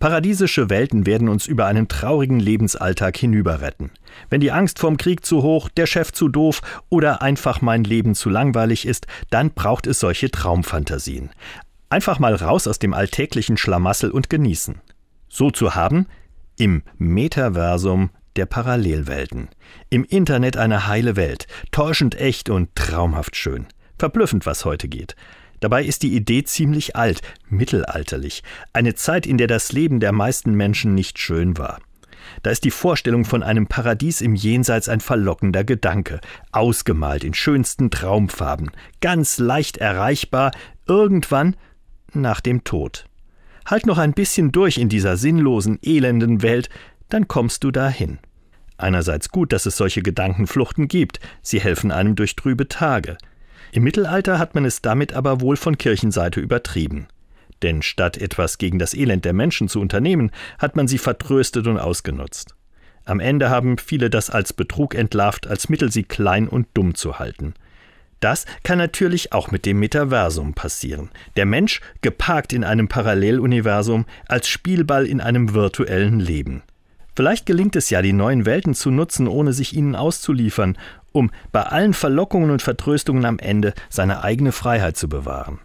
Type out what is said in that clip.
Paradiesische Welten werden uns über einen traurigen Lebensalltag hinüberretten. Wenn die Angst vorm Krieg zu hoch, der Chef zu doof oder einfach mein Leben zu langweilig ist, dann braucht es solche Traumfantasien. Einfach mal raus aus dem alltäglichen Schlamassel und genießen. So zu haben im Metaversum der Parallelwelten. Im Internet eine heile Welt, täuschend echt und traumhaft schön. Verblüffend, was heute geht. Dabei ist die Idee ziemlich alt, mittelalterlich, eine Zeit, in der das Leben der meisten Menschen nicht schön war. Da ist die Vorstellung von einem Paradies im Jenseits ein verlockender Gedanke, ausgemalt in schönsten Traumfarben, ganz leicht erreichbar, irgendwann nach dem Tod. Halt noch ein bisschen durch in dieser sinnlosen, elenden Welt, dann kommst du dahin. Einerseits gut, dass es solche Gedankenfluchten gibt, sie helfen einem durch trübe Tage. Im Mittelalter hat man es damit aber wohl von Kirchenseite übertrieben. Denn statt etwas gegen das Elend der Menschen zu unternehmen, hat man sie vertröstet und ausgenutzt. Am Ende haben viele das als Betrug entlarvt, als Mittel, sie klein und dumm zu halten. Das kann natürlich auch mit dem Metaversum passieren. Der Mensch geparkt in einem Paralleluniversum als Spielball in einem virtuellen Leben. Vielleicht gelingt es ja, die neuen Welten zu nutzen, ohne sich ihnen auszuliefern, um bei allen Verlockungen und Vertröstungen am Ende seine eigene Freiheit zu bewahren.